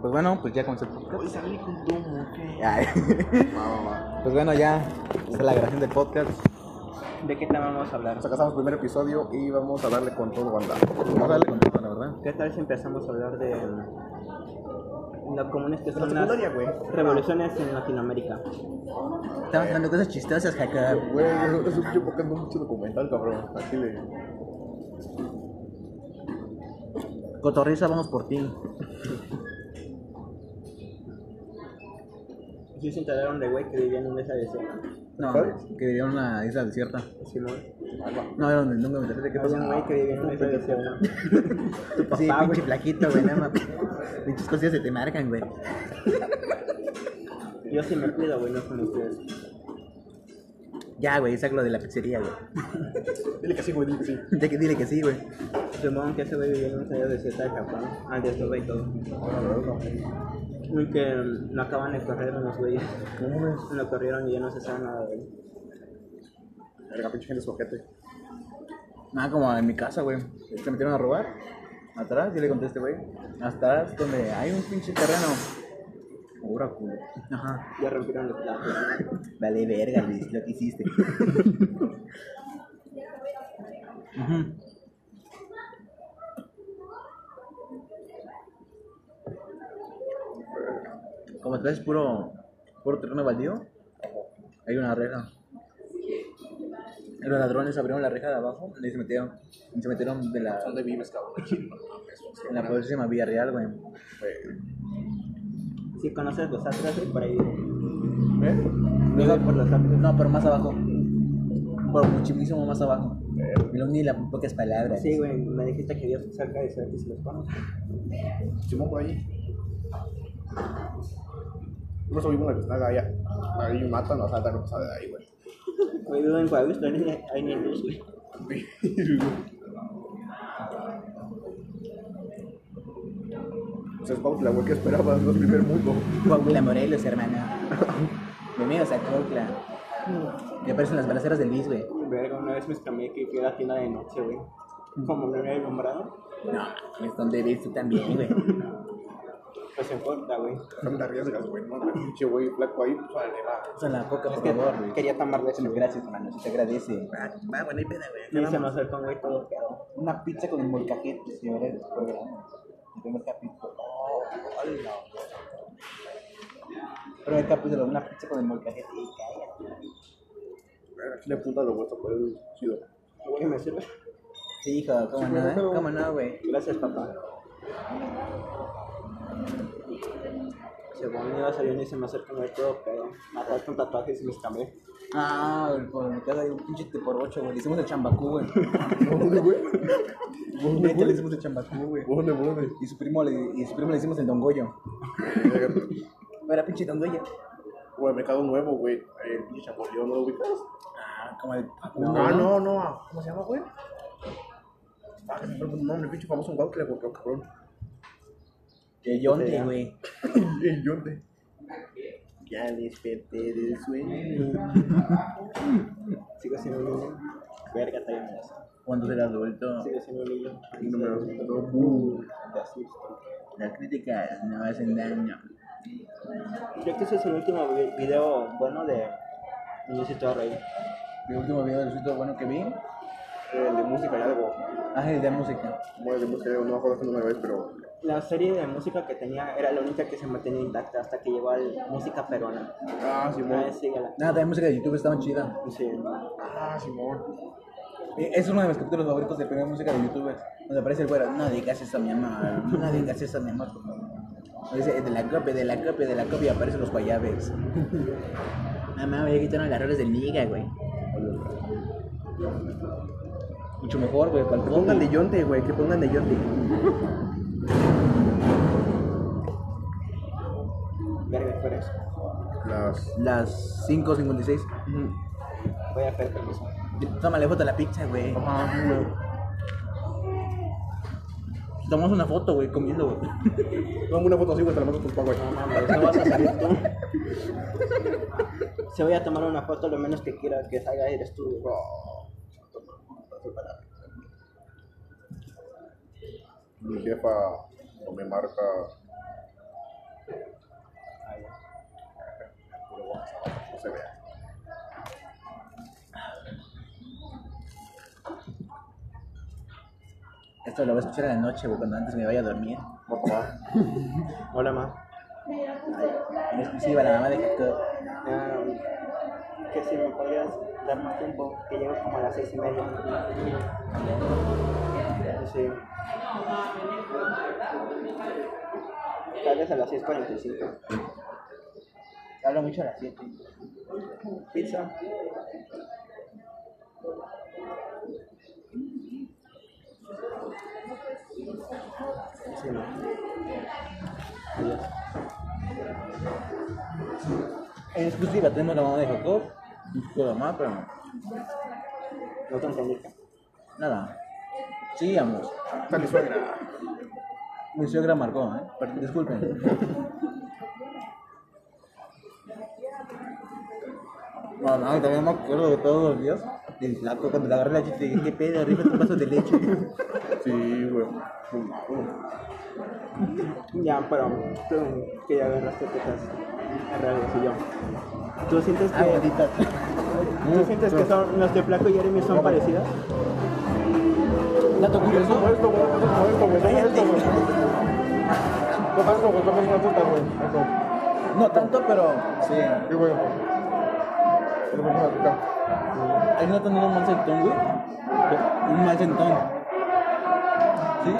Pues bueno, pues ya comenzó el podcast. Hoy salí con domo. Pues bueno, ya está la grabación del podcast. ¿De qué tema vamos a hablar? Nos acabamos el primer episodio y vamos a darle con todo, banda. Vamos a darle con todo, la verdad. ¿Qué tal si empezamos a hablar de lo comunes que son las revoluciones en Latinoamérica? Estamos hablando cosas chistosas, Jacob. Güey, es podcast, no mucho documental, cabrón. Aquí le. Cotorriza, vamos por ti. Sí se enteraron de güey que vivía en una isla desierta. No, que vivieron en una isla desierta. Simón. No, no, nunca me enteré de qué pasó. Había un güey que vivía en una isla desierta. Tu Sí, papá, pinche güey. flaquito, güey, nada más. Pinches cosillas se te marcan, güey. Yo sí me cuido, güey, no como ustedes. Ya, güey, saco lo de la pizzería, güey. Dile que sí, güey, dile que sí. Ya que dile que sí, güey. Simón que ese güey vivía en una isla desierta de Japón. Antes todo y todo. La verdad, Y que lo acaban de correr unos güeyes. no. No. Lo corrieron y ya no se sabe nada de él. Verga, pinche gente sojete. Nada, como en mi casa, güey. Se metieron a robar. Atrás, yo le conté a este güey. Atrás, donde hay un pinche terreno. Pura culo. Ajá. Ya rompieron los platos. Vale, verga, Luis, lo que hiciste. Como atrás es puro, puro terreno baldío, hay una reja. Los ladrones abrieron la reja de abajo y se metieron, y se metieron de la, ¿Dónde vives, cabrón? en la poderosísima Villarreal, güey. Si conoces los güey, por ahí. ¿Eh? Vive por los atlas. No, pero más abajo. Por muchísimo más abajo. Me lo uní las pocas palabras. Sí, güey, me dijiste que vivías cerca de Cerati si los conoces. Simón por ahí. No subimos la pistola allá. Ahí matan, o sea, no pasa de ahí, güey. Güey, vivo en pero ahí hay ni luz, güey. O sea, es Cuautla, güey, ¿qué esperabas? No es primer mundo. Coahuila, Morelos, hermano. Bienvenidos a Coahuila. Me aparecen las balaceras del Luis, güey. Verga, una vez me escamé que fui a la tienda de noche, güey. Como me había nombrado, No, es donde ves tú también, güey. pues en corta, güey. No me arriesgas, güey. No, no, pinche güey flaco ahí, pues vale, va. Usa la coca, Es por que favor, güey. quería tomar leche, Échale, güey. Gracias, hermano, se te agradece. Va, va, bueno, hay pena, güey. Y se me acercó güey todo pedo. Una pizza con el molcajete, señores, después de el primer capítulo. No. Primer capítulo, una pizza con el molcajete. Y cállate. Aquí le apunta los huesos, pues, chido. Güey, ¿me sirve? Sí, hijo, cómo no, pero- eh? pero- ¿Cómo no, güey? Gracias, papá. Según iba saliendo y se me acercó un güey todo pedo. Atrás con tatuajes y me escamé. Ah, güey, por mi casa hay un pinche por ocho, güey. Le hicimos el chambacú, güey. ¿Dónde, güey? Neta, le hicimos el chambacú, güey. ¿Dónde, dónde? Y su primo le, y su primo le hicimos el dongoyo. Era pinche dongoyo. Güey, Mercado Nuevo, güey. El pinche chapoleón, ¿no lo ubicas? Ah, como el Ah, no, no. ¿Cómo se llama, güey? Ah, que se me el nombre, pinche famoso en Cuautla, güey, pero cabrón. Que yonte, güey. El yonte. Ya desperté del sueño. Sigo siendo niño. Verga, está bien. Cuando será adulto, Sigo siendo niño. Das no, uh. Te asusto. las críticas no hacen daño. Creo que ese es el último vi- video bueno de Luisito Rey. El último video del sitio bueno que vi, El de música y algo. ah, el de música. El de música, no me acuerdo qué número es, pero. La serie de música que tenía era la única que se mantenía intacta hasta que llegó al música peruana. Ah, Simón. Ah. Nada, también música de YouTube estaba chida. Sí. Ah, Simón. Eh, Es uno de mis capítulos favoritos de primera música de YouTube, donde aparece el güero. No digas eso a mi amor, no digas eso a mi por favor. Dice, de la copia, de la copia, de la copia, aparecen los guayabes. Mamá, ya quitaron las rolas del Niga, güey. Mucho mejor, güey, Que pongan de yonte, güey, que pongan de yonte. Eso. Las. Las 5.56. Voy a hacer permiso. Tómale foto a la pizza, güey. Ajá, güey. Tomamos una foto, güey, comiendo, güey. Dame una foto así, güey, te la mando a tus pa, güey. No mames, no vas a salir tú. Si voy a tomar una foto, lo menos que quiera que salga eres tú. güey. Mi jefa no me marca. Pero bueno, no se vea. Esto lo voy a escuchar en la noche, cuando antes me vaya a dormir. Abajo. Hola, ma. En exclusiva, la mamá de Jacob. Ah, que si me podrías dar más tiempo, que llego como a las seis y media. Sí. Tal vez a las 6.45. Hablo mucho a las 7. Pizza. Sí, no. Adiós. En exclusiva tenemos la mamá de Jacob. Poco de mamá, pero No te entendí. nada. Sigamos. Está mi suegra. Mi suegra marcó, ¿eh? Disculpen. No, no, también me acuerdo de todos los días. Del flaco, cuando le agarré la chiste, dije, ¿qué pedo? Arriba tu vaso de leche. Sí, güey. Ya, pero tú que ya agarraste tetas reales y yo. ¿Tú sientes que, Ah, bonita. ¿tú sientes que son, los de Flaco y Jeremy son parecidas? Dato curioso. Esto, güey. Esto, güey. Esto, güey. Toma esto, güey. Toma una tuta, güey. No tanto, pero sí. Sí, güey. Toma una tuta. ¿Hay no tenido un mal sentón, güey? Un mal sentón. ¿Sí?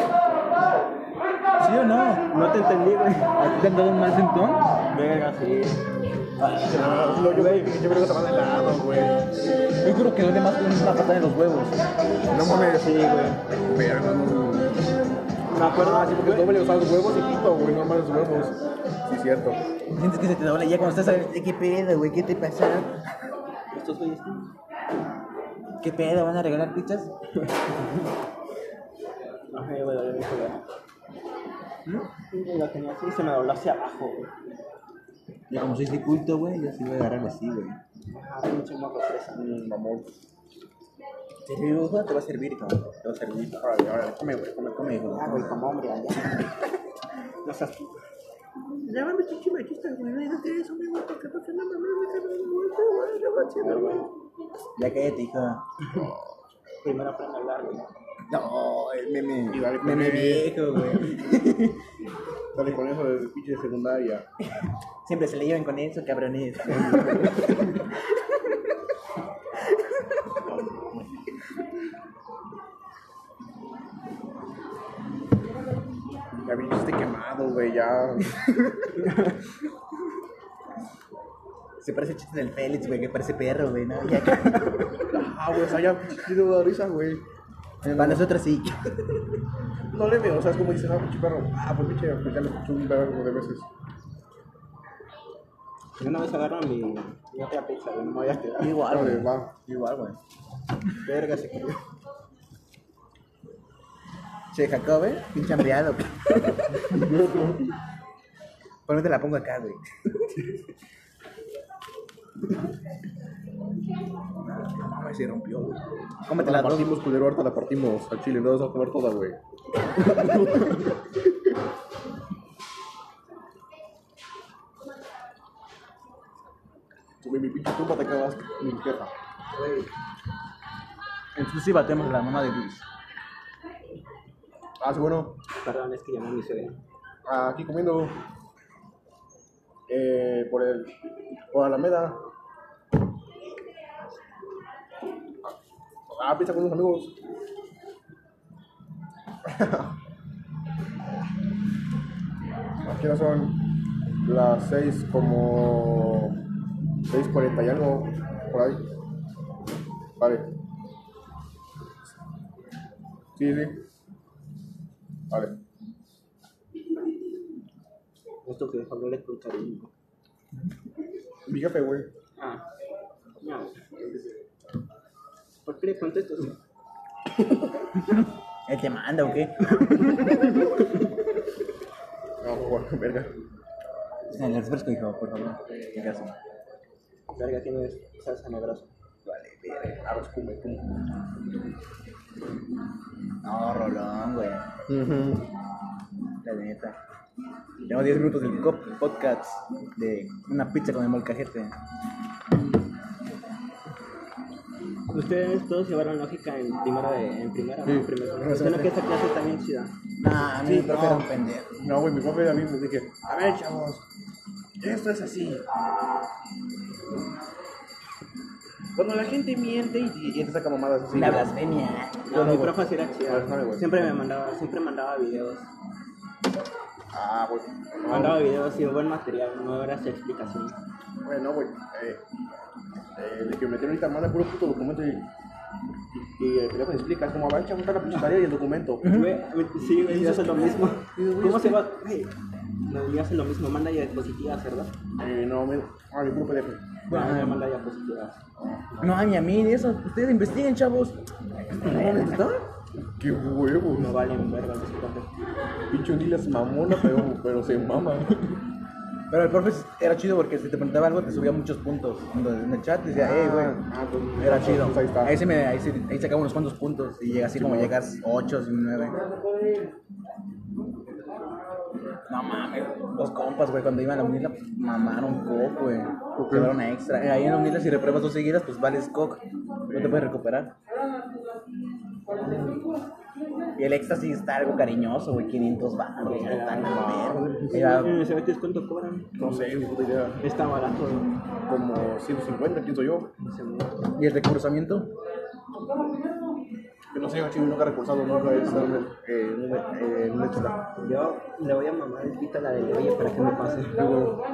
¿Sí o no? No te entendí, güey. ¿A ti te han dado un mal sentón? Verga, sí. Yo, yo, güey, yo creo que se va de lado, güey. Yo creo que duele más que una patada en los huevos. No mames. Sí, güey. Verga, no. Me acuerdo, Ah, sí, porque doble usar los huevos y pito, güey. No mames, los huevos. Sí, cierto. Sientes que se te dobla ya cuando estás a ¿Qué pedo, güey? ¿Qué te pasa? Estos güeyes. ¿Qué pedo? ¿Van a regalar pizzas? Ajá, güey, dale, mi joder. Y lo tenía así y se me dobló hacia abajo, güey. Ya como soy de culto, güey, yo sí voy a agarrarlo así, güey. Ajá, pinche moco fresa. Mm, mamón. ¿Te dibujo? Te va a servir, cabrón. Te va a servir. Órale, órale. Come, güey. Come, Come, hijo. Ah, güey, como hombre, allá. No seas Ya mames, pinche machista, güey. No digas eso, mi güey. Porque no no. Que no. No chido, güey. Ya cállate, hija. Primero aprende a hablar, güey. No, el meme. Con meme viejo, güey. Dale con eso de pinche secundaria. Siempre se le llevan con eso, cabrones. Ya viniste quemado, güey. Ya. Se parece el chiste del Félix, güey, que parece perro, güey, ¿no? Ya que... Ah, güey. O sea, ya. Tiene da risa, güey. Para nosotros sí. No le veo, o sea, es como dices, ah, pinche perro. Ah, pues pinche, pues ya lo escuché un verbo de veces. Yo una vez agarro mi, mi otra pizza, güey, no me voy a quedar. Igual, güey. va. Igual, güey. Verga, se cayó. Che, Jacob, ¿eh? Pinche hambriado. Por no te la pongo acá, güey. Mames, se rompió, güey. Cómete la partimos, culero, ahorita la partimos al chile, no vas a comer toda, güey. Sube mi pinche tumba, te acabas mi jefa. Exclusiva tenemos la mamá de Luis. Ah, sí, bueno, Perdón, es que llamó mi suegra. aquí comiendo. Eh, por el. Por Alameda. Ah, pizza con unos amigos. Aquí no son las 6 como 6.40 y algo, por ahí. Vale. Sí, sí. Vale. Esto que hablarle con cariño. Jefe, güey. Ah, no. ¿Por qué le contesto? ¿Él te manda o qué? No, güey, verga. En el refresco, hijo, por favor. ¿Qué caso? Verga, tienes salsa en el brazo. Vale, verga. A ver, come, come. No, Rolón, güey. La neta. Tenemos 10 minutos del cop podcast de una pizza con el molcajete. Ustedes todos llevaron lógica en primero de, en primera, Sí. ¿no? En. Siendo que esta clase está bien chida. Nah, a mí Sí, me profe era no. un pendejo. No, güey, mi profe a mí me dije, a ver, chavos, esto es así. Cuando la gente miente y, y te saca mamadas así. Güey. blasfemia. No, mi güey. profe sí era chida. Siempre me mandaba, siempre mandaba videos. Ah, güey. No, Mandaba videos y buen material, no era su explicación. Bueno, güey. Eh, eh, el que me metieron ahorita manda puro puto documento y, y, y el teléfono explica. Es como, a ver, chavos, está la tarea y el documento. Sí, güey, yo hace lo mismo. ¿Cómo se va? Güey, no, yo hace lo mismo, manda diapositivas, ¿verdad? Eh, no, me. Ah, mi puro PDF. Bueno, yo manda diapositivas. No, ni a mí, ni eso. Ustedes investiguen, chavos. ¿Dónde está? Qué huevo. No valen verga los profes. Pinche Unilas mamona, pero, pero se mama. Pero el profe era chido porque si te preguntaba algo te subía muchos puntos. Entonces, en el chat decía, hey, güey. Ah, pues, Era chido. pues ahí está. Ahí, sí me, ahí, sí, ahí sacaba unos cuantos puntos. Y llega así como llegas 8, 9. No mames, los compas, güey, cuando iban a la unila, pues, mamaron coco, güey. Llevaron a extra. Eh, Ahí en la unila, si repruebas dos seguidas, pues vales coco. No te puedes recuperar. Y el extra sí está algo cariñoso, güey, 500 baros. güey, tan. Era- Betis, ¿cuánto cobran? No sé, ni puta idea. Está barato. Como 150, pienso yo. ¿Y el recursamiento? Que no sé, chido, nunca he recursado, nunca he estado en eh, un- eh, un extra. Yo le voy a mamar el pito a la de Oye para que me pase. Luego,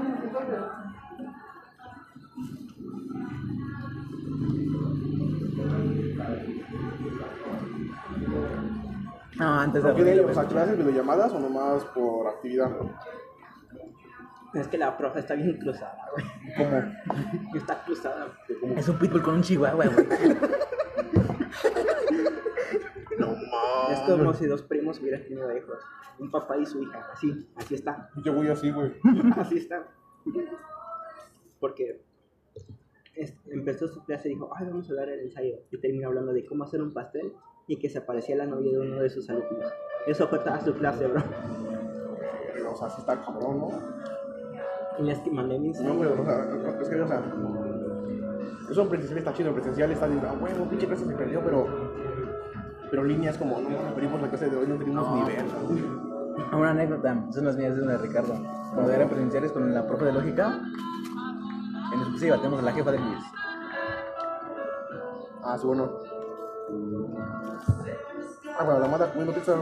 No, antes de ¿por qué de, rendir, o sea, clases, videollamadas o nomás por actividad? Es que la profe está bien cruzada, güey. ¿Cómo? Está cruzada. Es un pitbull con un chihuahua, güey. Mames. Es como si dos primos hubieran tenido hijos. Un papá y su hija. Así, así está. Yo voy así, güey. Así está. Porque es- empezó su clase y dijo, ay, vamos a dar el ensayo. Y terminó hablando de cómo hacer un pastel y que se parecía a la novia de uno de sus alumnos. Eso fue toda su clase, bro. O sea, sí está cabrón, ¿no? Y les que mandé mi. No, güey, o sea, es que, o sea, eso en presencial está chido, en presencial está diciendo, ah, bueno, pinche clase se perdió, pero, pero en línea es como, no, perdimos la clase de hoy, no tenemos nivel. Una anécdota, son las mías, es una de Ricardo. Cuando eran presenciales con la profe de lógica, en exclusiva tenemos a la jefa de Luis. Ah, sí, bueno. Ah, bueno, la mata comiendo pizza.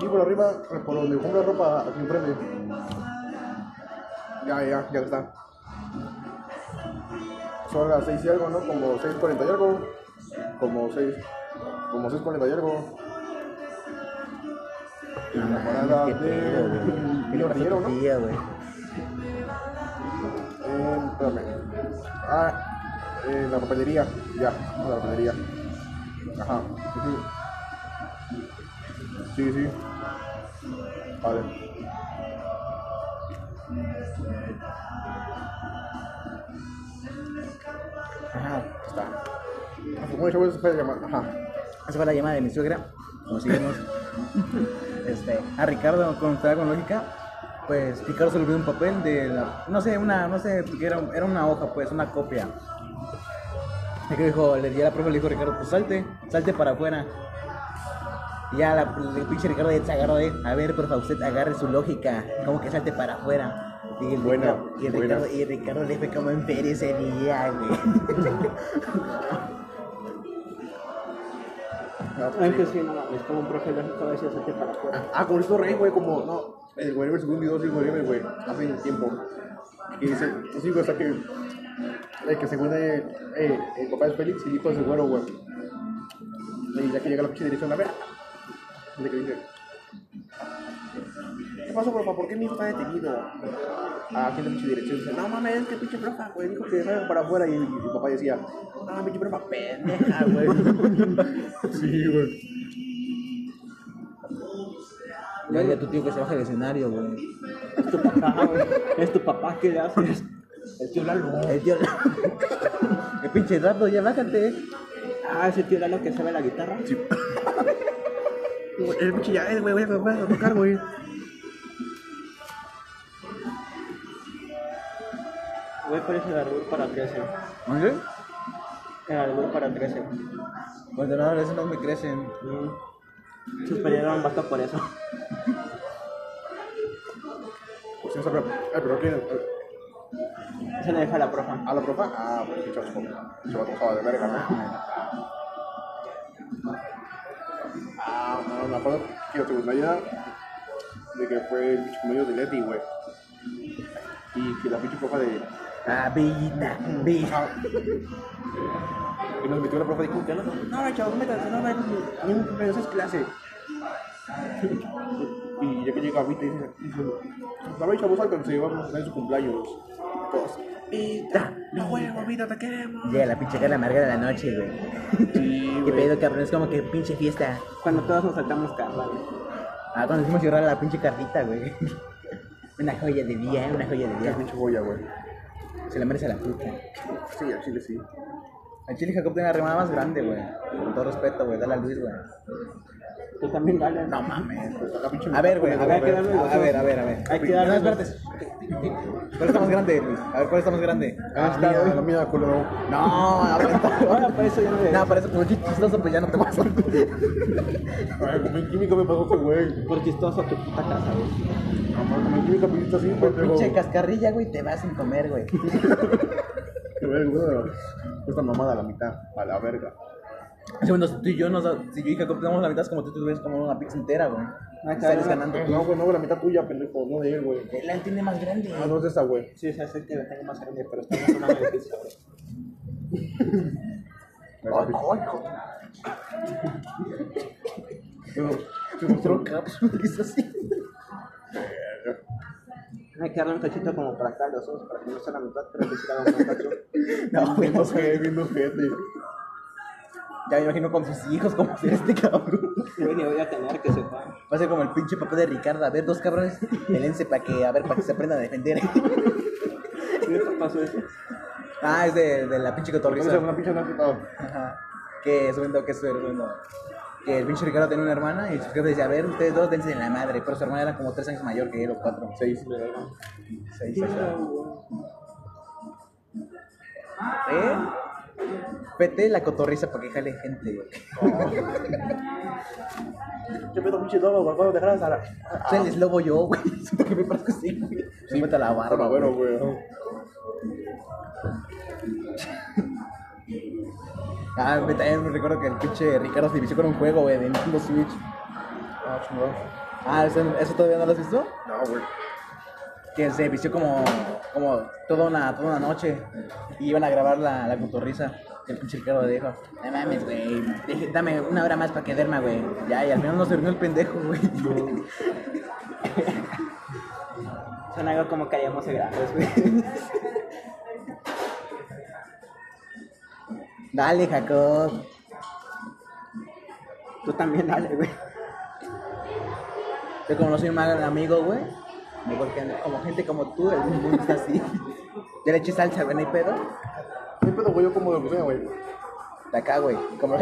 Sí, por arriba, por donde compra ropa, aquí enfrente. Ya, ya, ya está. Son las 6 y algo, ¿no? Como 6.40 y algo. Como 6. Como 6.40 y algo. En la parada de. Brasileño, ¿no? Tía, güey. Eh, espérame. Ah, eh, la papelería. Ya, la papelería. Ajá. Sí, sí. Vale. Ajá. Está. ¿Cómo chavos se puede llamar? Ajá. Esa fue la llamada de mi suegra. Como seguimos. este, a Ricardo, estaba con lógica, pues Ricardo se le olvidó un papel de la. No sé, una, no sé, porque era, era una hoja, pues, una copia. Y que dijo, le, ya la profe le dijo a Ricardo, pues salte, salte para afuera. Y ya la, el pinche Ricardo ya se agarró de, a ver, por favor, usted agarre su lógica, como que salte para afuera. Y el, Buena, Ricardo, y el buena. Ricardo, y el Ricardo le fue como en feria ese día, güey. Ah, Es que sí, no mames, como un profe lógico a veces salte para afuera. Ah, con esto rey, güey, como, no, el güey subió un video así, güey, güey, hace tiempo. Y dice, pues sí, güey, o sea que, eh, que según eh, eh, el papá de Félix y el hijo de ese güero, güey. Y ya que llega la pinche dirección, a ver, dice que dice, ¿qué pasó, papá? ¿Por qué mi hijo está detenido? Ah, aquí en la pinche dirección dice, no mames, es que pinche profa, güey, dijo que salgan para afuera. Y, el papá decía, no, pinche profa, pendeja, güey. sí, güey. Ya dile a tu tío que se baje del escenario, güey. Es tu papá, güey. Es tu papá, ¿qué le haces? El tío Lalo. El tío. El pinche rato, ya bájate. Ah, ese tío era lo que sabe la guitarra. Sí. El pinche ya, eh, güey, voy a, voy a tocar, güey. Voy por ese árbol para 13. ¿No sé? El árbol para 13. Pues de nada, esos no me crecen. Mm. Suspendieron basta por eso. Pues sí, o sea, pero, eh, pero ¿quién? Eh, Se le deja a la profa. ¿A la profa? Ah, pues vato, pinche vato estaba de verga, ¿no? Ah, no, me acuerdo que la secundaria de que fue el pinche medio de Leti, güey. Y que la pinche profa de. Ah, bellita. Ajá. Y nos metió la profa de que no, no, chavos, no, no, a mí me cumpleaños es clase. Y ya que llega Vita y dice, a ver, chavos, alcancé, vamos a tener su cumpleaños. Todos, Vita, no huevo, Vita, te queremos. Llega la pinche cara amarga de la noche, güey. Sí, Qué pedo, cabrón, es como que pinche fiesta. Cuando todos nos saltamos carla, güey. Ah, cuando hicimos llorar a la pinche cartita, güey. Una joya de día, una joya de día. pinche joya, güey. Se la merece la puta. Sí, al chile sí. El chile Jacob tiene la remada más grande, güey. Con todo respeto, güey. Dale a Luis, güey. Tú también dale. No mames. La pinche A ver, güey. A ver, darle los a ver, a ver, a ver. Hay que darle No, espérate. ¿Cuál está más grande, Luis? A ver, ¿cuál está más grande? Ah, la mía, la mía, culo. No, a ver. Ahora por eso ya no No, para eso como chistoso, pues ya no te pasa. Ay, como en química me pasó ese güey. Por chistoso tu puta casa, güey. No, mames, como en química me hiciste así, pendejo. pinche cascarrilla, güey, te vas sin comer, güey. Qué güey. Esta mamada a la mitad, a la verga. Segundo, si tú y yo, nos, si yo y Jacob tenemos la mitad, es como tú tuvieras como una pizza entera, güey. Ah, Sales ganando. No, güey, no, güey, la mitad tuya, pendejo, no de él, güey. Él tiene más grande. Ah, no es esa, güey. Sí, o sea, sé que la tengo más grande, pero estamos hablando de pizza, güey. Ay, Se mostró cápsulas así. Hay que darle un cachito como para acá los ojos, para que no sea la mitad, pero que sí un cacho. No, güey, no sé, viendo gente. Ya me imagino con sus hijos como si este cabrón. Yo ni voy a tener que sepa. Va a ser como el pinche papá de Ricardo. A ver, dos cabrones, pelense para que, a ver, para que se aprendan a defender. ¿Qué pasó eso? Ah, es de, de la pinche cotorriza. una pinche. Ajá. Que subiendo, que subiendo. Que el pinche Ricardo tenía una hermana y su jefe decía, a ver, ustedes dos dense en la madre. Pero su hermana era como tres años mayor que él, o cuatro, seis. Seis, seis. ¿Eh? Vete la cotorriza para que jale gente, güey. Yo pedo pinche lobo, güey, ¿cuándo dejarás a la. Soy el lobo yo, güey. Siento que me parezco así, güey. Sí, mete la barba, bueno, güey. güey. Ah, me también me recuerdo que el pinche Ricardo se vició con un juego, güey, de Nintendo Switch. Ah, chingón. Ah, ¿eso, eso todavía no lo has visto? No, güey. Que se vició como, como toda, una, toda una noche y iban a grabar la, la cotorriza. El pinche Ricardo dijo, no mames, güey, dame una hora más para que duerma, güey. Ya, y al final no se durmió el pendejo, güey. Son algo como que haríamos de grandes, güey. Dale, Jacob. Tú también dale, güey. Yo como no soy un mal amigo, güey. Porque como gente como tú, el mundo está así. Ya le eché salsa, güey, no hay pedo. No hay pedo, güey, yo como de lo que sea, güey. De acá, güey. Como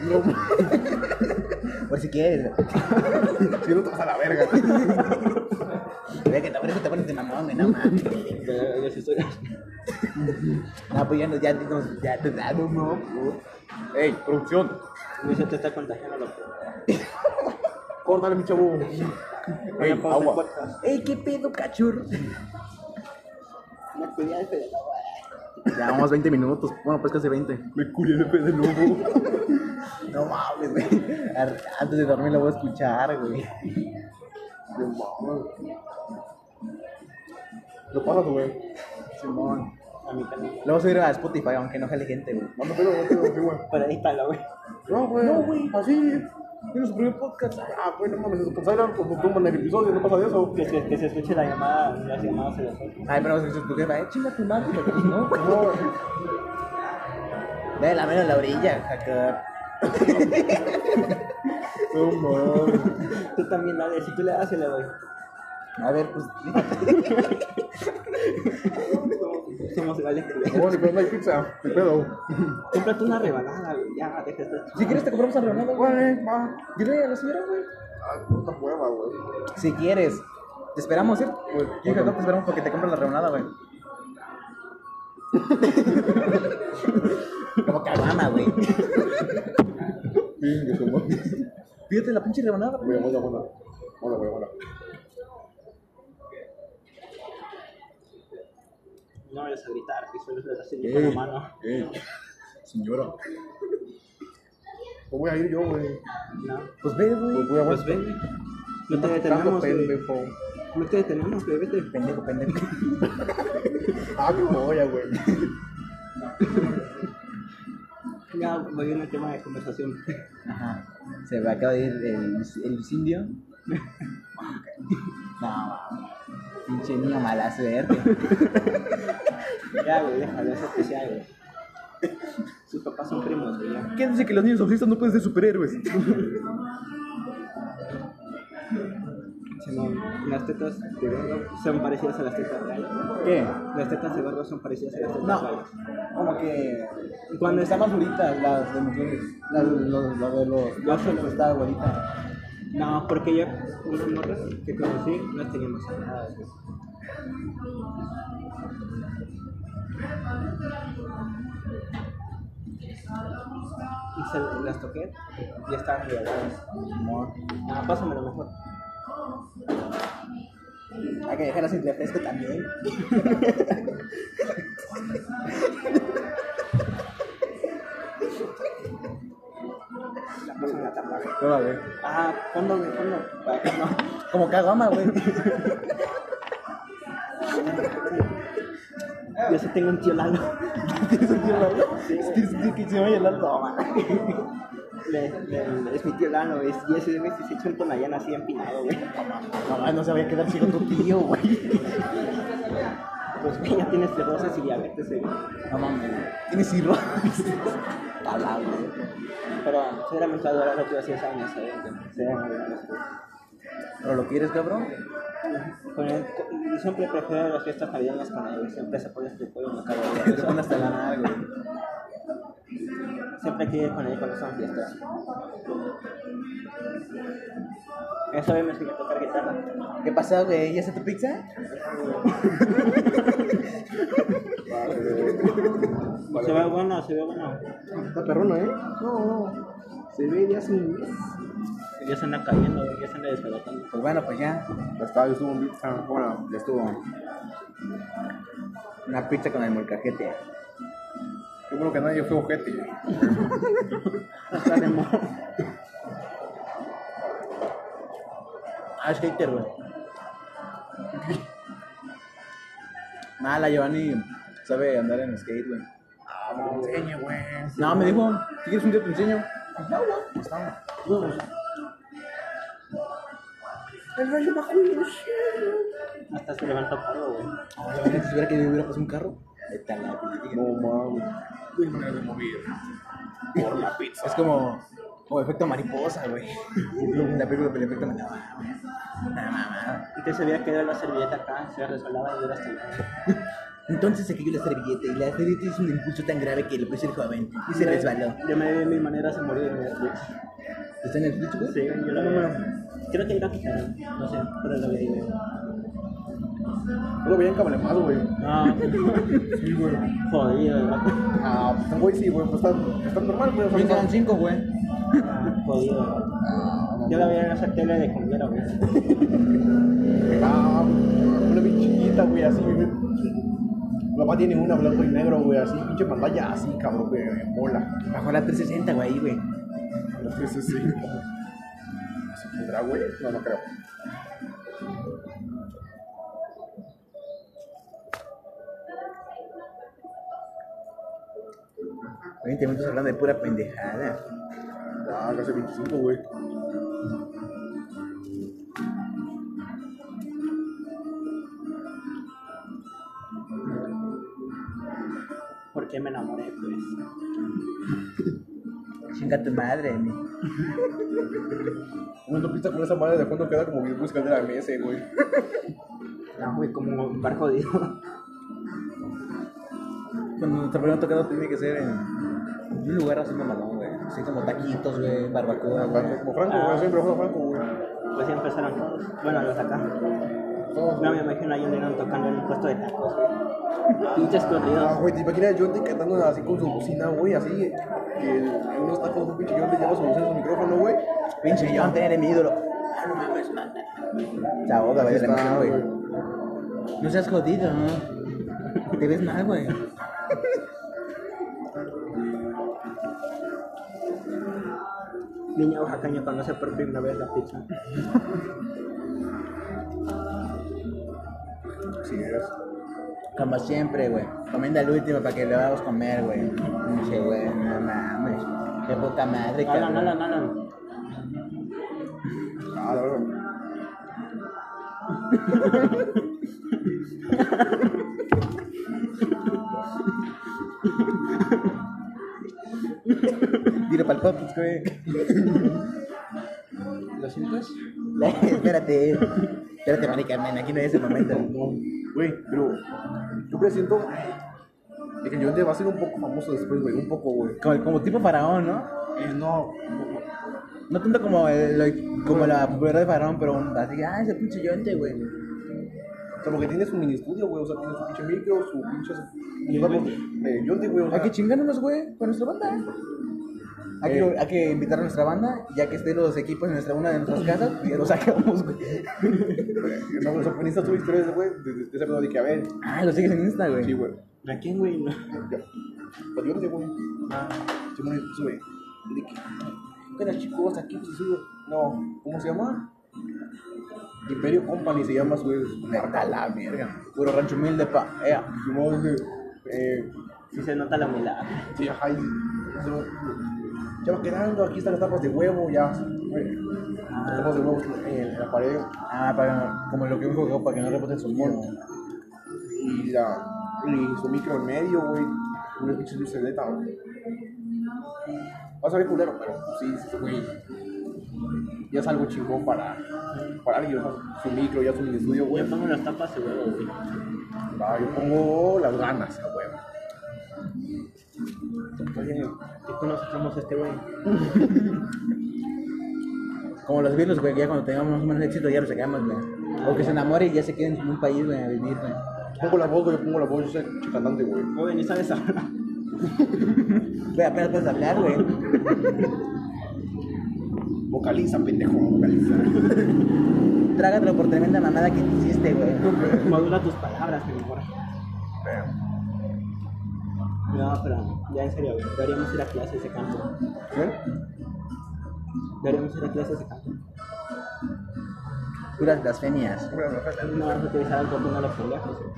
No, Por si quieres. si no te vas a la verga. Ve que te pones, te pones de mamón, güey, no mames. Yo sí soy. No, pues ya, nos- ya, nos- ya te da un no, Ey, producción. Luis te está contagiando, loco. Córtale, mi chavo. Ey, agua. podcast. Ey, qué pedo, cachorro. Me cuidé de la Ya vamos 20 minutos. Bueno, pues casi 20. Me curé de pe de nuevo. No mames, güey. Antes de dormir lo voy a escuchar, güey. No mames. Lo pasas, güey. Simón. A mí también. Lo voy a subir a Spotify, aunque no jale gente, güey. No, no pedo, pedo, güey. Pero edítalo, güey. No, güey. No, güey. Así. Tiene su primer podcast. Ah, güey, no mames, pues ahí pues tumban el episodio, no pasa de eso. Que se, que se escuche la llamada, las llamadas se las. Ay, pero si tu jefa, eh, chinga tu madre, pues no. No, Ve la mano en la orilla, Jacob. no mames. Tú también dale, si tú le das, se le doy. A ver, pues. Somos iguales que pedo, no hay pizza. Ni pedo. Cómprate una rebanada, güey. Ya, deja esto. Si quieres te compramos una rebanada, güey. Va. Dile a la señora, güey. Ah, puta hueva, güey. Si quieres. Te esperamos, ¿eh? Hija, no te esperamos porque te compras la rebanada, güey. Como caguama, güey. Pídete la pinche rebanada, Voy güey. a mola, mola. Mola, güey, mola. No vayas a gritar, que solo es así con la mano. ey. Señora. Pues voy a ir yo, güey. No. Pues ve, Pues güey. voy a Pues ven. No te detenemos, güey. pendejo. No te detenemos, güey. Vete. Pendejo, pendejo. Ah, qué joya, güey. Ya voy en el tema de conversación. Ajá. Se me acaba de ir el, el indio. No, mames. Pinche niño mala suerte. Ya, güey, déjalo, es especial, güey. Sus papás son primos, güey. ¿Quién dice que los niños autistas no pueden ser superhéroes? Las tetas de gordo son parecidas a las tetas reales. ¿Qué? Las tetas de gordo son parecidas a las tetas No. reales. Como que. Cuando está más bonita las de mujeres. La, lo, lo de los gachos está bonita. No, porque yo, unas morras que conocí, no teníamos nada, güey. Y se las toqué y estaban. Amor. Ah, pásamelo mejor. Hay que dejarlas sin refresco también. La pásame la tapa. güey. Toma, güey. Ah, fondo, güey, fondo. Para que no. Como caguama, güey. Yo sí tengo un tío Lalo. ¿Tienes un tío Lalo? ¿Tienes un tío que se llama Lalo? No, man. Le, le- es mi tío Lalo, güey. Y ese güey sí se echó un tonallán así empinado, güey. No, man, no se vaya a quedar ciego tu tío, güey. Pues güey, ya tienes cirrosis y diabetes, güey. No mames. Tienes cirrosis. Tabla, güey. Pero sinceramente adoro lo que hacía esa años, ¿sabes? Se muy bien. ¿Pero lo quieres, cabrón? Con él, con- yo siempre prefiero las fiestas navideñas con él. Siempre se pone este pollo en la cara. Te pones hasta la nada, güey. Siempre hay que ir con él cuando son fiestas. Esa vez me enseñó a tocar guitarra. ¿Qué pasó, güey? ¿Ya está tu pizza? Se ve bueno, se ve bueno. Está perrona, ¿eh? No, no. Se ve hace un mes. Ya se anda cayendo. Ya se anda despedatando. Pues bueno, pues ya. Ya estuve en pizza. Bueno, Ya estuvo. Una pizza con el molcajete. Qué bueno que nadie fue ojete. Hasta de mo- Ah, skater, güey. Nada, la Giovanni sabe andar en skate, güey. Ah, me lo enseñe, güey. No, me dijo, si quieres un día te enseño. No, güey. Está. El rayo bajo el Hasta se levantó paro, güey. Obviamente, si hubiera que yo hubiera pasado un carro. Está la pizza. No mames. Uy, manera de mover. Por la pizza. Es como, como efecto mariposa, güey. La película del efecto mariposa. Nada, mamá. Y que se había quedado la servilleta acá, se resbalaba y dura hasta Entonces se cayó la servilleta y la servilleta hizo un impulso tan grave que le puso el joven y se resbaló. Yo me vi mil maneras de morir en Netflix. ¿Está en el Netflix, güey? Sí, yo lo vi. Creo que lo quitaron, no sé, pero lo güey. Yo lo veía en cable más, güey. No, Sí, güey. jodido, ¿verdad? Ah, pues güey, sí, güey. Pues está, está normal, güey. Me quedan cinco, güey. Ah, Jodido, ¿verdad? Ah, no, Yo la vi en esa tele de cumbiero, güey. Ah, una bien chiquita, güey, así, güey. Mi papá tiene una blanco y negro, güey, así, pinche pantalla así, cabrón, güey, mola. Bajó la 360, güey, ahí, güey. Los 360. ¿Se podrá, güey? No, no creo. 20 minutos hablando de pura pendejada. Ya, casi 25, güey. ¿Por qué me enamoré, pues? Chinga tu madre, mi. Una pizza con esa madre de fondo queda como bien busca de la MS, güey. No, güey, como un bar jodido. Cuando nuestro primer tocado tiene que ser en un lugar así mamalón, güey. Así como taquitos, güey, barbacoa, güey. Como Franco, güey, siempre fue Franco, güey. Pues ya empezaron todos. Bueno, los acá. Todos, No me imagino a John tocando en un puesto de tacos, güey. Pinches Ah, corridos. güey, te imaginas a cantando así con su bocina, güey, así, que en unos tacos un pinche Jonte lleva su bocina en su micrófono, güey. Pinche John, eres mi ídolo. Ah, no mames, man. Se ahoga, güey, de la emoción, güey. No seas jodido, ¿no? Te ves mal, güey. Niña oaxaqueña conoce por primera vez la pizza. Sí, eres. Como siempre, güey. Comiendo el último para que lo a comer, güey. Pinche, güey, no mames. Qué puta madre, Alan, cabrón. Alan, Alan. Ah, la verdad. Dile pa'l Popix, güey. ¿Lo sientes? Espérate. Espérate, Mari Carmen, aquí no es el momento. No, güey, pero yo presiento de que Jonte va a ser un poco famoso después, güey, un poco, güey. Como, como tipo faraón, ¿no? Eh, no, No tanto como, el, lo- como la popularidad de faraón, pero así, ah, ese pinche yonte, güey. o sea, porque tiene su mini estudio, güey, o sea, tiene su pinche micro, su pinche. Eh, Jonte, güey, o sea. Hay que chingarnos, güey, con nuestra banda. Hay que, Eh. hay que invitar a nuestra banda, ya que estén los equipos en nuestra, una de nuestras casas, y los sacamos, güey. No, o sea, en Insta sube historias, güey, de, ese pedo de que, a ver, Ah, lo sigues en Insta, güey. sí, güey. ¿A quién, güey? No. Ya. Pues yo no sé, güey. Ah, Simón sube. De que, ¿qué tal, chicos? Aquí se sube. No, ¿cómo se llama? Imperio Company se llama su. Neta la mierda. Puro rancho humilde, pa. Ea. Simón, dice, eh, sí se nota la humildad. sí, ajá, Ya va quedando, aquí están las tapas de huevo, ya. Las tapas de huevo en, la pared. Ah, para, como lo que me jugó, para que no rebote el sonido. Y, la, y su micro en medio, güey. Unas pinches luces neta, güey. Vas a ver culero, pero sí, sí, güey. Ya es algo chingón para, para alguien, o sea, su micro, ya su mini estudio, güey. Yo pongo las tapas de huevo, güey. Yo pongo las ganas, a huevo. Oye, ¿Y conocemos a este güey? Como los virus, güey, que ya cuando tengamos más o menos éxito ya los sacamos, güey. O que se enamore y ya se queden en un país, güey, a vivir, güey. pongo la voz, güey, pongo la voz, yo soy cantante, güey. Joven, ¿y sabes hablar? Güey, apenas puedes hablar, güey. Vocaliza, pendejo, vocaliza. Trágatelo por tremenda mamada que te hiciste, güey. Madura tus palabras, mi amor. No, pero ya en serio. Deberíamos ir a clases de canto. ¿Qué? Deberíamos ir a clases de canto. Puras blasfemias. No vas a utilizar el botón a los pendejos. güey.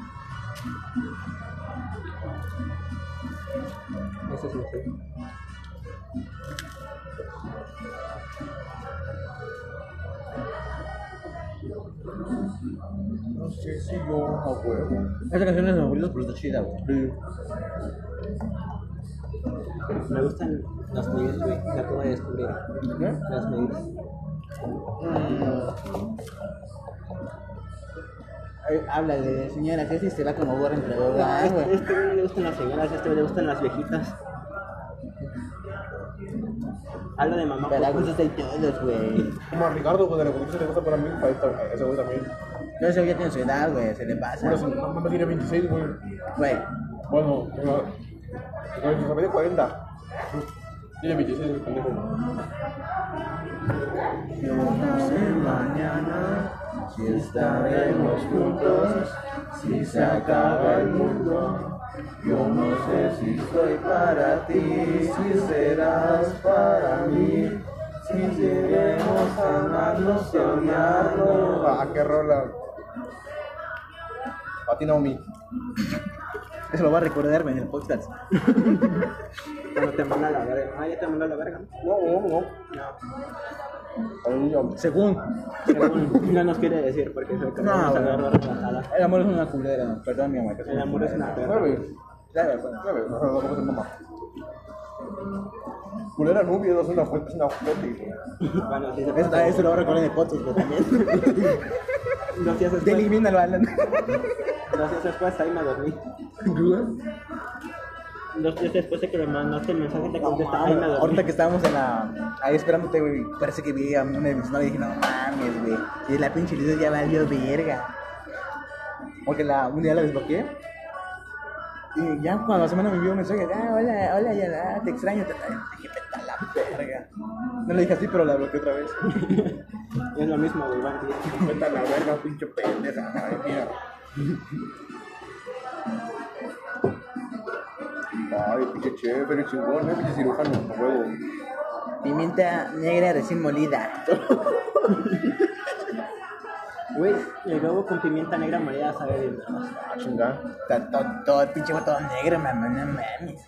Eso es lo si yo, a. Esta canción es de mis favoritos, pero está chida, güey. Me gustan las medidas, güey. Que acabo de descubrir. ¿Qué? Las medidas. Ay, Háblale, señora, que si se va como gorra entre dos, ah, este, güey. este güey le gustan las señoras, este güey le gustan las viejitas. Habla de mamá. Pero a por- gustos hay todos, güey. Como a Ricardo, güey, de la conquista le gusta para mí, para esta, ese güey también. No, ese ya tiene su edad, güey, se le pasa. Bueno, no tiene 26, güey. Güey, Bueno, no, se me de 40. Tiene 26, el pendejo. yo no sé mañana si estaremos juntos, si se acaba el mundo. Yo no sé si soy para ti, si serás para mí, si lleguemos a amarnos y a odiarnos. Ah, qué rola. A ti, Naomi. Eso lo va a recordar güey, en el podcast. Cuando te manda la verga. Ah, ya te mandó la verga. No, no, no. No. Según, Según, no nos quiere decir porque es el que No, retratada. el amor es una culera. Perdón, mi amor. El amor es una. Nueve. Claro, bueno. No, no, ¿cómo se llama? Culera Nubia es una fuente, es una fuente. Bueno, si se Eso, eso lo va a recordar en el podcast, güey, también. Dos días después, Elimínalo, Alan. dos días después ahí me dormí. dos días después de que le mandaste el mensaje te me dormí. ahorita que estábamos en la. Ahí esperándote, güey. Parece que vi a una de mis y dije, no mames, güey. Y la pinche Lidia ya valió verga. Porque la, un día la desbloqueé. Y ya cuando la semana me envió un mensaje, ah, hola, hola, ya, ah, te extraño. Te, dije, vete la verga. No le dije así, pero la bloqueé otra vez. Es lo mismo, güey, van. Vete a la verga, pinche pendeja. Ay, mía. Ay, pinche chévere, chingón, eh, pinche cirujano, huevo. Pimienta negra recién molida. Güey, el huevo con pimienta negra molida sabe bien. Ah, chingada. Está todo, todo el pinche huevo todo negro, mamá, no mames.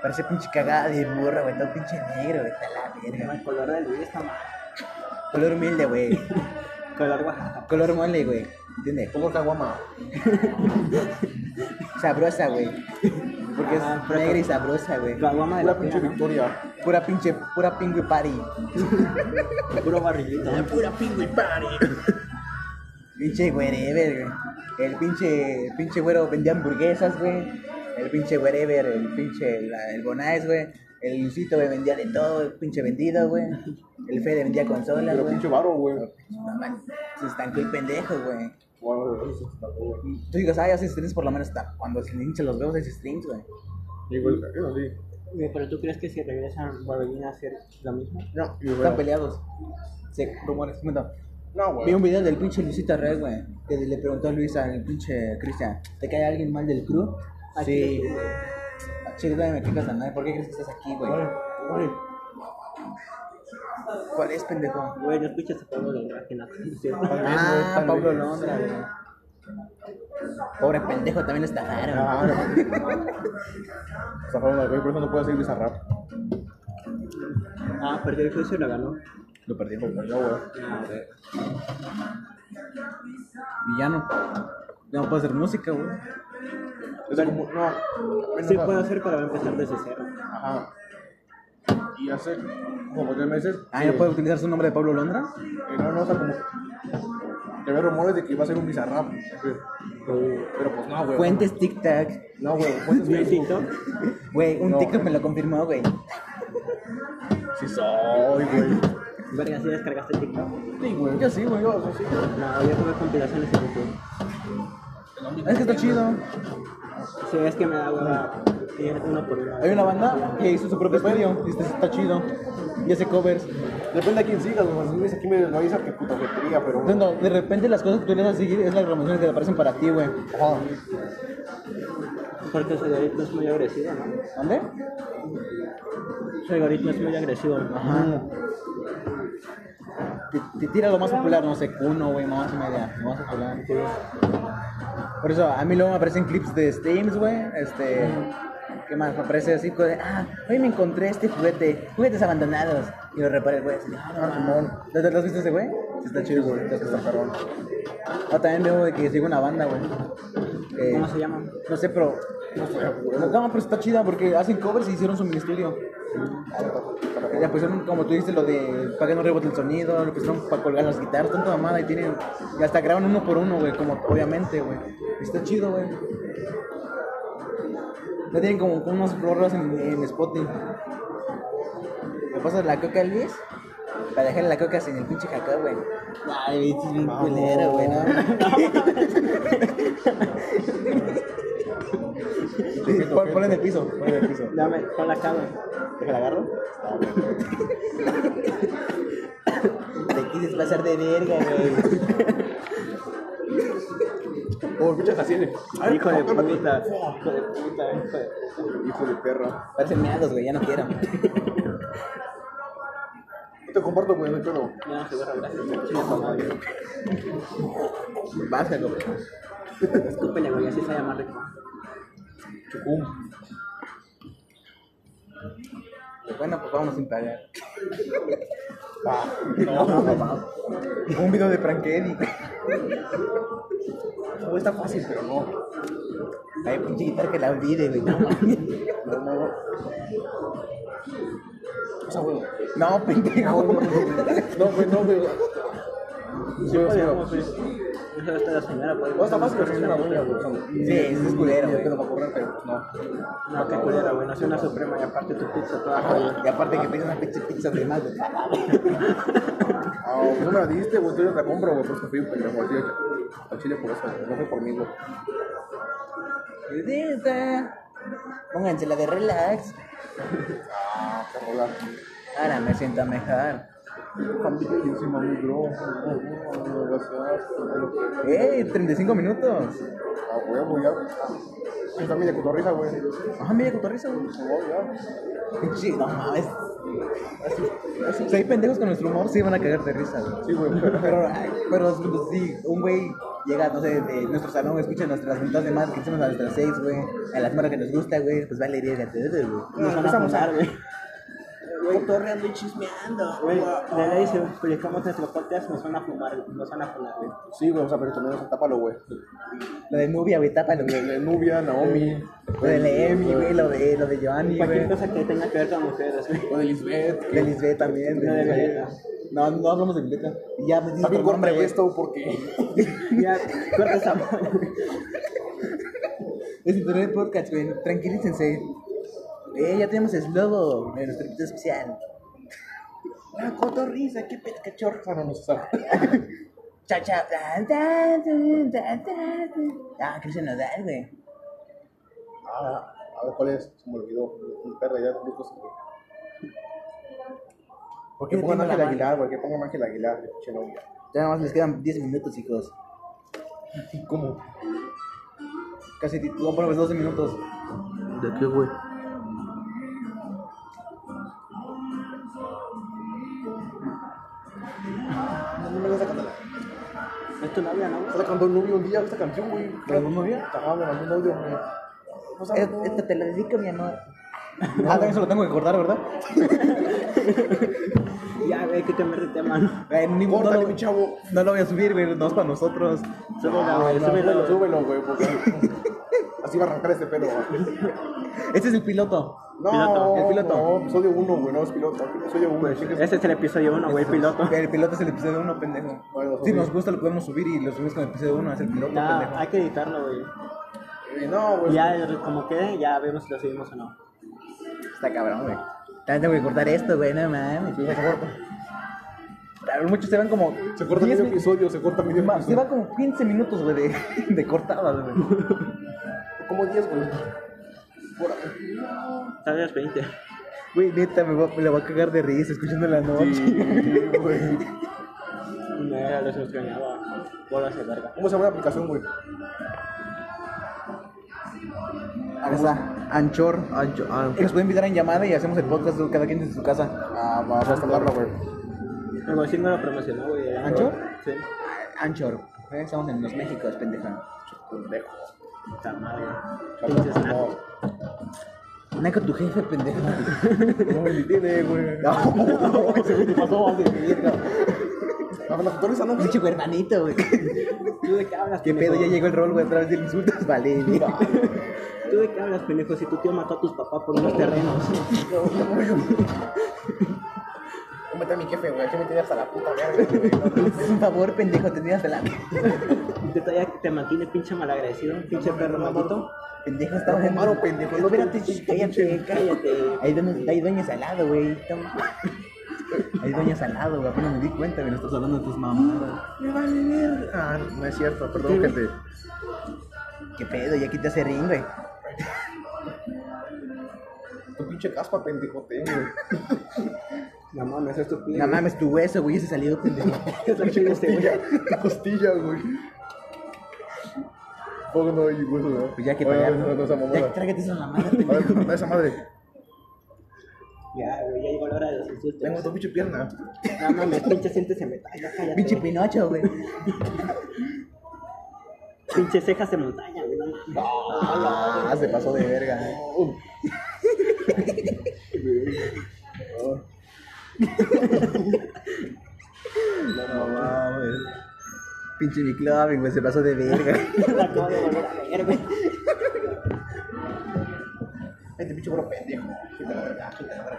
Parece pinche cagada de burro, güey. Todo pinche negro, güey. Está la verga. El color del Luis está mal. Color humilde, güey. Color Oaxaca. Color mole, güey. ¿Entiendes? Como caguama. Sabrosa, güey. Porque es pero- negra y sabrosa, güey. Caguama de Pura la pinche pena, ¿no? victoria. Pura pinche, pura pingüe party. Puro barrilito. Pura pingüe party. pinche wherever, güey. El pinche, pinche güero vendía hamburguesas, güey. El pinche wherever, el pinche, la- el Bonais, güey. El Lucito, güey, vendía de todo, el pinche vendido, güey. El Fede vendía consolas, Pero güey. pinche varo, güey. Mamá, Se estancó el pendejo, güey. Wow, eso está bueno. Tú digas, ay, hace streams por lo menos hasta cuando se le hinchan los huevos hace streams, güey. Digo, eso sí. Güey, Pero tú crees que si regresan vuelven a hacer lo mismo? No, Están bueno. peleados. Sí, rumores. Bueno, No, vi güey. un video del pinche Luisita Red, güey. Que le preguntó a Luis al pinche Cristian, ¿te cae alguien mal del crew? Sí. Ah, todavía me quejas a nadie. ¿Por qué crees que estás aquí, güey? Güey, güey. ¿Cuál es, pendejo? Güey, no escuchas a Pablo Londra, que no. Ah, Pablo. Londra, güey. Pobre pendejo, también lo estafaron. Ah, no. Zafaron al güey, por eso no puede hacer bizarrap. Ah, perdió el juicio y lo ganó. Lo. No, güey. Ah, güey. Villano. Ya no puede hacer música, güey. Es como, no. Sí no, puedo hacer, pero va a empezar desde cero. Ajá. Y hace como tres meses. Ah, ¿ya puede utilizar su nombre de Pablo Londra? eh, no, no, o sea, como. Que había rumores de que iba a ser un bizarrap. Pero pues no, güey. Fuentes TikTok. No, güey. Fuentes. Güey, un No. TikTok me lo confirmó, güey. Sí soy, güey. Verga, ¿sí descargaste TikTok? Sí, güey. Yo sí, güey. Yo sí. No, yo tuve compilaciones en YouTube. Es que está chido. Sí, es que me da hueva ir uno por uno. Hay una banda que hizo su propio estudio y este está chido. Y hace covers. Depende de quién sigas. Si ves aquí me lo avisa que puta fetería, pero. No, no, de repente las cosas que tú le a seguir es las recomendaciones que te aparecen para ti, güey. Ajá. Porque su algoritmo es muy agresivo, ¿no? ¿Dónde? Su algoritmo es muy agresivo. Ajá. Te, te tira lo más popular, no sé, uno, güey, más y media. Lo más popular. Por eso, a mí luego me aparecen clips de Steams, güey. Este. ¿Qué más? Me aparece así, de, ah, hoy me encontré este juguete, juguetes abandonados. Y lo reparé, güey. Así, ah, no, Simón. ¿Lo, lo has visto ese, güey? Sí, está chido, güey. Está, perrón. Ah, también veo de que sigo una banda, güey. Eh, ¿Cómo se llama? No sé, pero. No, pero está chida porque hacen covers y hicieron su mini estudio. Ya pusieron, como tú dices, lo de para que no rebote el sonido, lo pusieron para colgar las guitarras, tanta mamada y tienen. Y hasta graban uno por uno, güey, como obviamente, güey. Está chido, güey. Ya tienen como unos rolas en, en Spotify. ¿Me pasas la coca, Luis? Para dejarle la coca sin el pinche jacá, güey. Ay, es bien culero, güey, ¿no? Sí, pon- ponla en el piso, ponla en el piso. Dame, con la cama. ¿Deja la agarro? Te quieres pasar de verga, güey. Oh, escuchas así Hijo de puta. Hijo de puta, hijo de. Hijo de perra. Parecen meados, güey, ya no quiero. No te comparto, güey, no quiero. No se borra, gracias. Escúpele, güey, así se llama rico. Chucum. Bueno, pues vamos sin pagar. Ah, no, mamá. Un video de Frank Eddy. No está fácil, pero no. Ay, pinche guitarra que la olvide, güey. No. No, no. O sea, güey. No, pendejo. No, güey, no, güey. Sí, Sí, podríamos, sí, güey. Eso está la señora, pues. No, está fácil, pero es una güey. o Sí, es culero, y güey. que no va a correr, pero no. No, qué culera, güey. No es una suprema y aparte tu pizza toda jodida. Y aparte que pides una pinche pizza de más, güey. No me la diste, güey, tú te la compro, güey, pues te fui, pendejo, al chile, al chile por eso, no fue por mí, güey. Judita, Pónganse la de relax. Ah, qué rola. Ahora me siento mejor. Familia bro. ¡Ey! 35 minutos. Ah, huevo, ya. También de cotorriza, güey. Ajá, mira, cotorriza, güey. Oh, ya. No mames. Si hay pendejos con nuestro humor, sí van a cagar de risa, güey. Sí, güey. Pero, ay, pero pues, sí, un güey llega, no sé, de nuestro salón, escucha nuestras ventas de más que hicimos a nuestras seis, güey. A las morras que nos gusta, güey, pues vale, ir a todo, güey. Nos van a güey. Cotorreando y chismeando. Güey, de ley, si publicamos nuestro podcast, nos van a fumar, nos van a fumar, güey. Sí, güey, o sea, pero también, sea, tápalo, güey. Lo de Nubia, güey, tápalo, Lo de Nubia, Naomi. Lo de la Emi, güey, lo de, lo de Giovanni, Cualquier cosa que tenga que ver con mujeres, güey. Lo de Lisbeth. De Lisbeth también. Lo de Violeta. No, no hablamos de Violeta. Ya me dices otro nombre, esto porque. Ya, corta esa madre. Es internet podcast, güey. Tranquilícense. Eh, ya tenemos el logo de nuestro episodio especial. Ah, cotorriza, qué pedo, qué chorra, no nos sabe. Cha cha. tan, tan, tan, tan, tan. Ah, Cristian Nodal, güey. Ah, a ver cuál es, se me olvidó. Un perro ya, busco güey. ¿Por Que qué pongan tengo la Ángel mano? Aguilar, güey, que pongan Ángel Aguilar, che novia. Ya nada más les quedan 10 minutos, hijos. ¿Y cómo? Casi, no, por 12 minutos. ¿De qué, güey? Me la sacan. Es tu novia, ¿no? Está sacando un novio un día esta canción, güey. ¿Me mandó un novio? Ajá, me mandó un audio, güey. O sea, Es- no. Esta te la dedico, mi amor. Ah, también se lo tengo que cortar, ¿verdad? Ya, güey, hay que cambiar de tema, ¿no? Eh, ni- no, Córtale, lo, mi chavo. no lo voy a subir, güey. No es para nosotros. Súbelo, Ah, güey, no, súbelo. súbelo, güey, porque así va a arrancar este pedo, güey. Este es el piloto. No, Piloto, el piloto. No, episodio 1, güey, no es piloto. Episodio 1, Pues, este es el episodio 1, güey, piloto. El piloto es el episodio 1, pendejo. Bueno, Si nos gusta, lo podemos subir y lo subimos con el episodio 1. Es el piloto, Ya, pendejo. hay que editarlo, güey. Eh, no, güey. Ya, como quede, ya vemos si lo subimos o no. Está cabrón, güey. También tengo que cortar esto, güey. No mames. Sí, se corta. Claro, muchos se van como. Se corta 10 medio mi- episodio, se corta medio Se episodio. va como 15 minutos, güey, de, de cortadas, güey. Como 10, güey. Por. Tal vez 20. Güey, neta, me, va, me la voy a cagar de risa escuchando la noche. Sí, güey. Me los extrañaba. Bolas de verga. ¿Cómo se llama la aplicación, güey? Ahí está, Anchor. Ancho, Y nos pueden invitar en llamada y hacemos el podcast cada quien desde su casa. Ah, vamos a instalarlo, güey. El güey no lo promocionó, güey. ¿Ancho? Sí. Anchor. Eh, Estamos en los Méxicos, pendeja. Pendejo. Puta madre. No. nacos. Naco tu jefe, pendeja. No me tiene, güey. No, ese güey te pasó. A ver, la cotorriza, ¿no? Pinche hermanito, güey. ¿Tú de qué hablas, ¿Qué pedo? Ya llegó el rol, güey, otra vez del insultos. Vale, ¿Tú de qué hablas, pendejo? Si tu tío mató a tus papás por unos terrenos. No mete a mi jefe, güey. Que me tiene hasta la puta verga, güey. Es un favor, pendejo, te tiras de la. Te, todavía te mantiene pinche malagradecido, pinche perro maldito. Pendejo, estaba No, Maro, pendejo. No, espérate, cállate, cállate. Hay, doña- hay doñas al lado, güey. Toma. Hay doñas al lado, güey. Apenas me di cuenta no estás hablando de tus mamadas. Me vale ver. Ah, no es cierto, perdón, gente. ¿Qué pedo? Ya quitaste ring, güey. Tu pinche caspa, pendejo, te, güey. No mames, es tu No mames, tu hueso, güey, ese salió, pendejo. Pinche Costilla, tu costilla, güey. Poco no hay hueso, ¿no? Pues ya que Oye, pagar, no, no, esa Ya, trágate esa mamada, A ver, pendejo. esa madre. Ya, güey, ya llegó la hora de los insultos. Tengo tu pinche pierna. No mames, pinche siente se me ya cállate. Pinche Pinocho, güey. Pinche cejas de montaña, güey, no mames. Ah, se pasó de verga. Uh. No mames. Pinche clubbing, güey, se pasó de verga. La acabo de volver a ver, güey. Este pinche bro pendejo.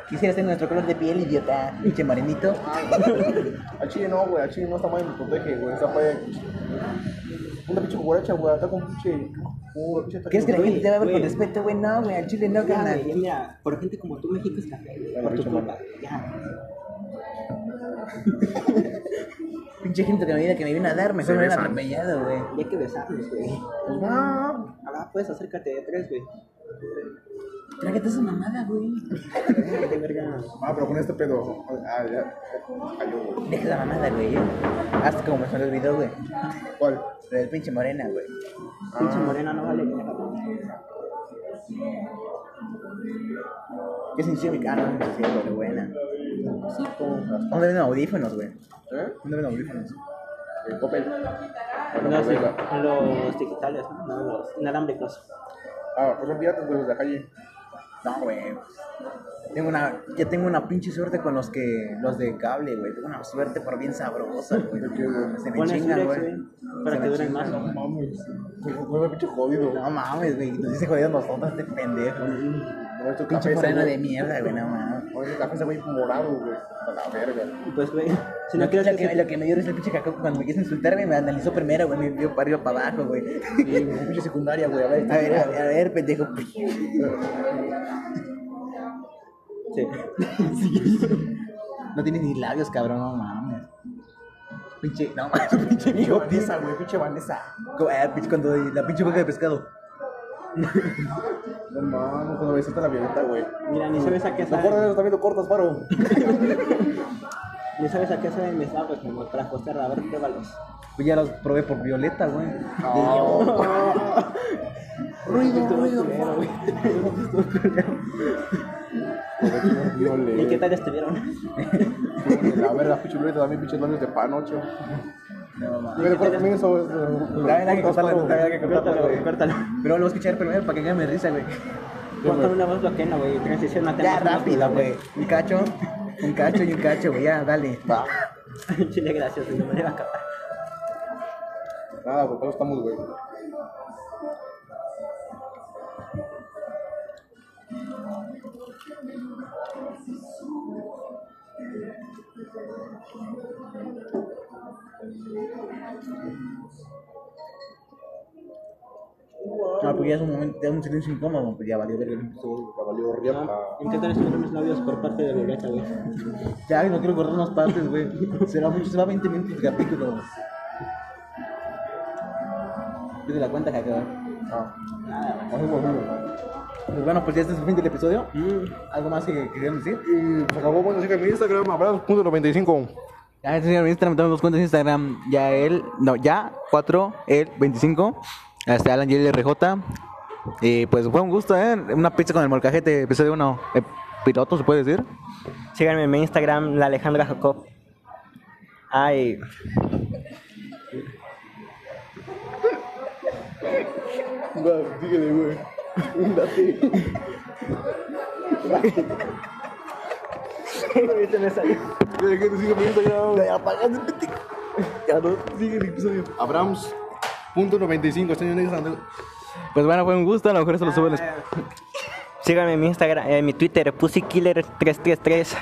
Quisieras tener nuestro color de piel, idiota. Pinche morenito. A Chile no, güey, a Chile no está mal me protege, güey. Esa fue una pinche guaracha, güey, está con pinche. pinche ¿Quieres que la gente te va a ver con respeto, güey? No, güey, al chile no, carnal. güey, mira, por gente como tú, México es café, güey. Por tu culpa, ya. Pinche gente que me viene, que me viene a dar, mejor me besan. atropellado, güey. Y hay que besarnos, güey. Pues va. Ahora puedes acércate de tres, güey. Trágate esa mamada, güey. De verga. Ah, pero con este pedo. Ah, ya. Güey. Deja la mamada, güey. Hasta como se me olvidó, güey. ¿Cuál? Lo del pinche morena, güey. Pinche Ah. morena no vale mierda. ¿Qué sencillo mi cara? No, sí, güey, buena. Sí. ¿Dónde venden audífonos, güey? ¿Eh? ¿Dónde venden audífonos? El Coppel. Pues, venga. los digitales, ¿no? No, los inalámbricos. Ah, pues son piratas, güey, los de la calle. No, güey. Tengo una, ya tengo una pinche suerte con los que, los de cable, güey. Tengo una suerte por bien sabrosa, güey. ¿De qué, güey? Se me chingan, güey. güey, para que duren más. No mames. Un pinche jodido. No mames, güey. Nos dice jodido nosotros, este pendejo. No, esto Pinche ese, de güey. mierda, güey, no mames. Oye, el café ese güey morado, güey. A la verga. Y pues, güey, si no Lo, quieres lo que que, lo que me dio risa el pinche cacao cuando me quiso insultar, güey, me analizó primero, güey, me vio para arriba para abajo, güey. Sí, pinche secundaria, güey. A ver, A ver, a, a ver, pendejo. Sí. No tienes ni labios, cabrón, no mames. Pinche, no mames, pinche viejo. Vanessa, güey. Pinche Vanessa. Como, pinche, cuando la pinche boca de pescado. No mames, cuando besaste a la violeta, güey. Mira, ni sabes a qué ¿Te acuerdas de sabe. eso también lo cortas, paro? Ni sabes a qué sabe mi güey, como para acostar. A ver, pruébalos. Pues ya los probé por violeta, güey. Ruido, ruido, culero, güey. ¿Y qué tal estuvieron? La verga, pinche violeta también, pinches labios de panocho. No mames. Me recuerda también eso. También hay que cortarlo, hay que cortarlo, güey. córtalo. Pero lo voy a escuchar primero para que quede risa, güey. Cuéntame una voz loquena, güey. Transición a Ya, rápido, güey. Un cacho, un cacho y un cacho, güey. Ya, dale. Va. Chile, gracias, güey. No me iba a acabar. Nada, pues para eso estamos, güey. No, pues ya es un momento, ya es un silencio incómodo, pues ya valió ver el Ya valió. ¿En qué tal estuvieron mis labios por parte de Violeta, güey? Ya, no quiero cortar más partes, güey. Será mucho, se va 20 minutos de capítulo. Pide la cuenta que acaba. Ah, Nada. Pues bueno, pues ya este es el fin del episodio. Mm. ¿Algo más que querían decir? Y se acabó, bueno, así que mi Instagram, abrazos.95. Ya, este señor, en Instagram tenemos dos cuentas de Instagram. Ya él, no, ya, 4, él, 25. Hasta Alan y el RJ. Y pues fue un gusto, ¿eh? Una pizza con el molcajete, episodio 1. Eh, piloto, se puede decir. Síganme en mi Instagram, la Alejandra Jacob. Ay, Va, síguele, güey. Date. se me salió. Que te mi Instagram. Ya apagaste. Ya no, sigue el episodio. Abrams.95, en Instagram. Pues bueno, fue un gusto. A lo mejor eso lo suben. después. Síganme en mi Instagram, en mi Twitter, PussyKiller333.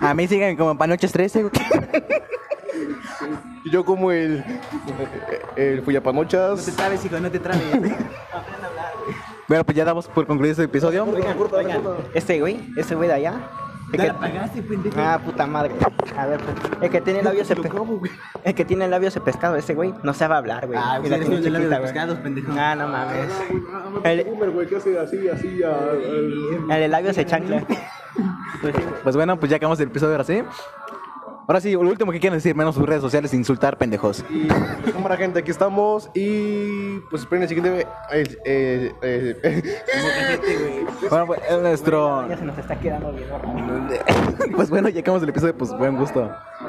A mí siguen como Panoches 13. güey. Y yo como el... El No Fuyapanochas. te trabes, hijo, no te trabes. bueno, pues ya damos por concluido este episodio. Oigan, oigan, este güey, este güey de allá. El que- la apagaste, pendejo. Ah, puta madre. A ver, pues, el que tiene labios de pe- El que tiene labios de pescado, ese güey, no sabe hablar, güey. Ah, Y la eres tiene el de labios de güey. pescados, pendejo. Ah, no mames. El El, boomer, güey, que hace así, así, a... el de labios de chancla. Pues Pues bueno, pues ya acabamos el episodio ahora sí. Ahora sí, lo último que quieren decir, menos sus redes sociales, insultar pendejos. Y pues, cámara gente, aquí estamos y pues esperen el siguiente eh, eh, eh, Bueno, pues es nuestro. ya se nos está quedando bien. Pues bueno, ya acabamos el episodio, pues buen gusto.